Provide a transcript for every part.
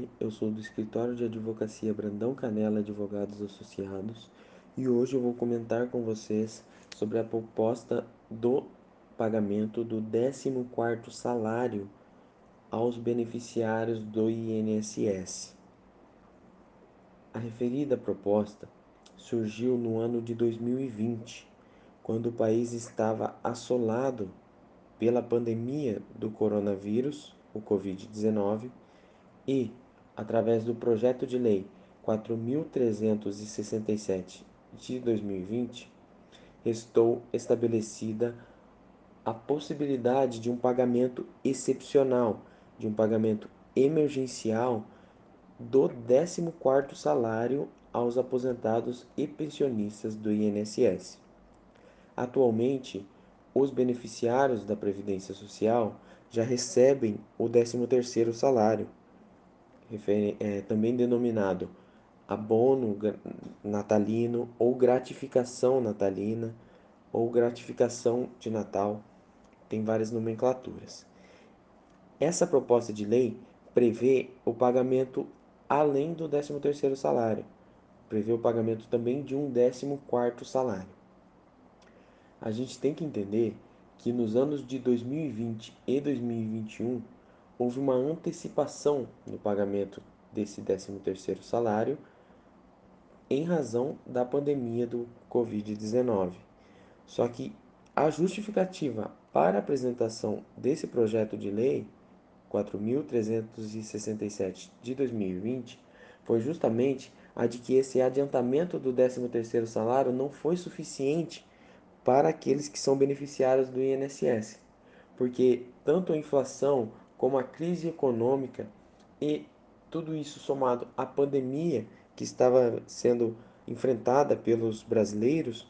Godoy, eu sou do escritório de advocacia Brandão Canela Advogados Associados e hoje eu vou comentar com vocês sobre a proposta do pagamento do 14º salário aos beneficiários do INSS. A referida proposta surgiu no ano de 2020, quando o país estava assolado pela pandemia do coronavírus o Covid-19 e, através do projeto de lei 4.367 de 2020, restou estabelecida a possibilidade de um pagamento excepcional, de um pagamento emergencial do 14º salário aos aposentados e pensionistas do INSS. Atualmente, os beneficiários da Previdência Social já recebem o 13º salário, é, também denominado abono natalino ou gratificação natalina ou gratificação de Natal, tem várias nomenclaturas. Essa proposta de lei prevê o pagamento além do 13º salário, prevê o pagamento também de um 14º salário. A gente tem que entender que nos anos de 2020 e 2021 houve uma antecipação no pagamento desse 13º salário em razão da pandemia do COVID-19. Só que a justificativa para a apresentação desse projeto de lei 4367 de 2020 foi justamente a de que esse adiantamento do 13º salário não foi suficiente para aqueles que são beneficiários do INSS, porque tanto a inflação como a crise econômica e tudo isso somado à pandemia que estava sendo enfrentada pelos brasileiros,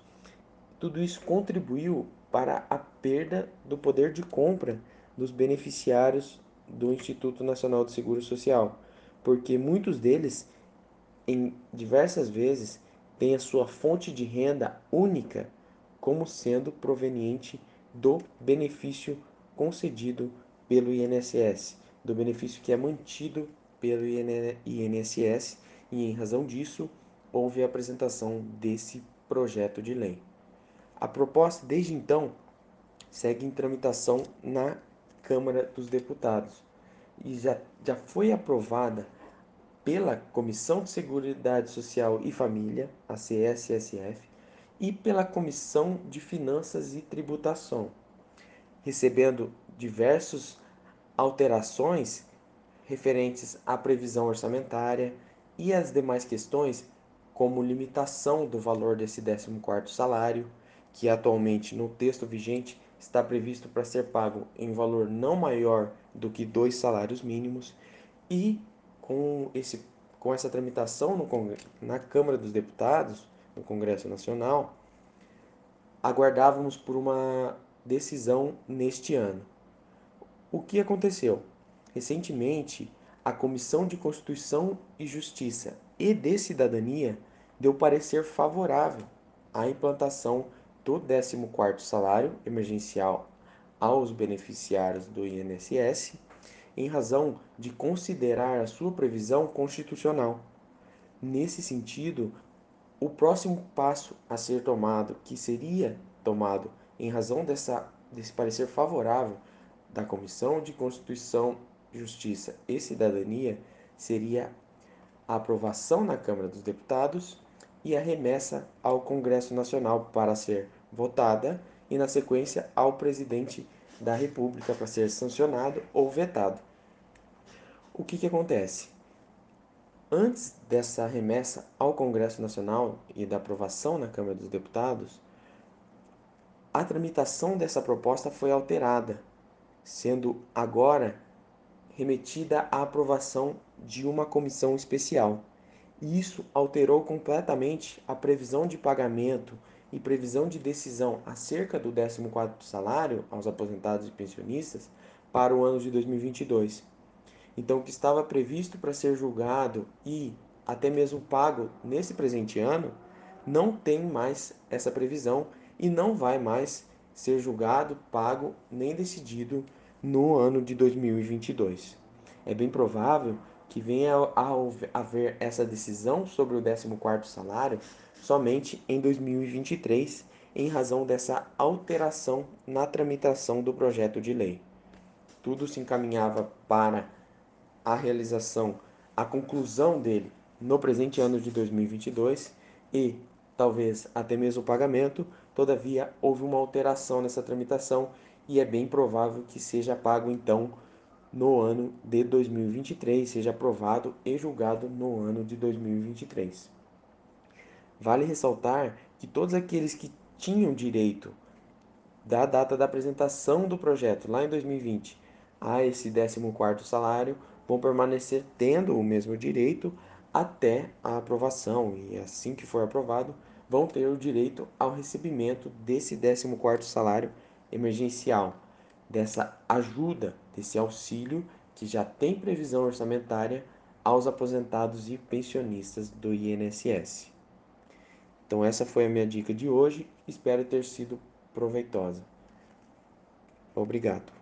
tudo isso contribuiu para a perda do poder de compra dos beneficiários do Instituto Nacional do Seguro Social, porque muitos deles, em diversas vezes, têm a sua fonte de renda única como sendo proveniente do benefício concedido pelo INSS, do benefício que é mantido pelo INSS, e em razão disso houve a apresentação desse projeto de lei. A proposta, desde então, segue em tramitação na Câmara dos Deputados e já, já foi aprovada pela Comissão de Seguridade Social e Família, a CSSF, e pela Comissão de Finanças e Tributação, recebendo diversas alterações referentes à previsão orçamentária e às demais questões, como limitação do valor desse 14º salário, que atualmente no texto vigente está previsto para ser pago em valor não maior do que dois salários mínimos, e com, esse, com essa tramitação no, na Câmara dos Deputados, no Congresso Nacional, aguardávamos por uma decisão neste ano. O que aconteceu? Recentemente, a Comissão de Constituição e Justiça e de Cidadania deu parecer favorável à implantação do 14º salário emergencial aos beneficiários do INSS, em razão de considerar a sua previsão constitucional. Nesse sentido, o próximo passo a ser tomado, que seria tomado em razão dessa, desse parecer favorável da Comissão de Constituição, Justiça e Cidadania, seria a aprovação na Câmara dos Deputados e a remessa ao Congresso Nacional para ser votada e, na sequência, ao presidente da República para ser sancionado ou vetado. O que, que acontece? Antes dessa remessa ao Congresso Nacional e da aprovação na Câmara dos Deputados, a tramitação dessa proposta foi alterada, sendo agora remetida à aprovação de uma comissão especial. Isso alterou completamente a previsão de pagamento e previsão de decisão acerca do 14º salário aos aposentados e pensionistas para o ano de 2022. Então, o que estava previsto para ser julgado e até mesmo pago nesse presente ano, não tem mais essa previsão e não vai mais ser julgado, pago nem decidido no ano de 2022. É bem provável que venha a haver essa decisão sobre o 14º salário somente em 2023, em razão dessa alteração na tramitação do projeto de lei. Tudo se encaminhava para a realização, a conclusão dele no presente ano de 2022 e talvez até mesmo o pagamento, todavia houve uma alteração nessa tramitação e é bem provável que seja pago então no ano de 2023, seja aprovado e julgado no ano de 2023. Vale ressaltar que todos aqueles que tinham direito da data da apresentação do projeto lá em 2020 a esse 14º salário vão permanecer tendo o mesmo direito até a aprovação e assim que for aprovado vão ter o direito ao recebimento desse 14º salário emergencial, dessa ajuda, desse auxílio que já tem previsão orçamentária aos aposentados e pensionistas do INSS. Então essa foi a minha dica de hoje, espero ter sido proveitosa. Obrigado.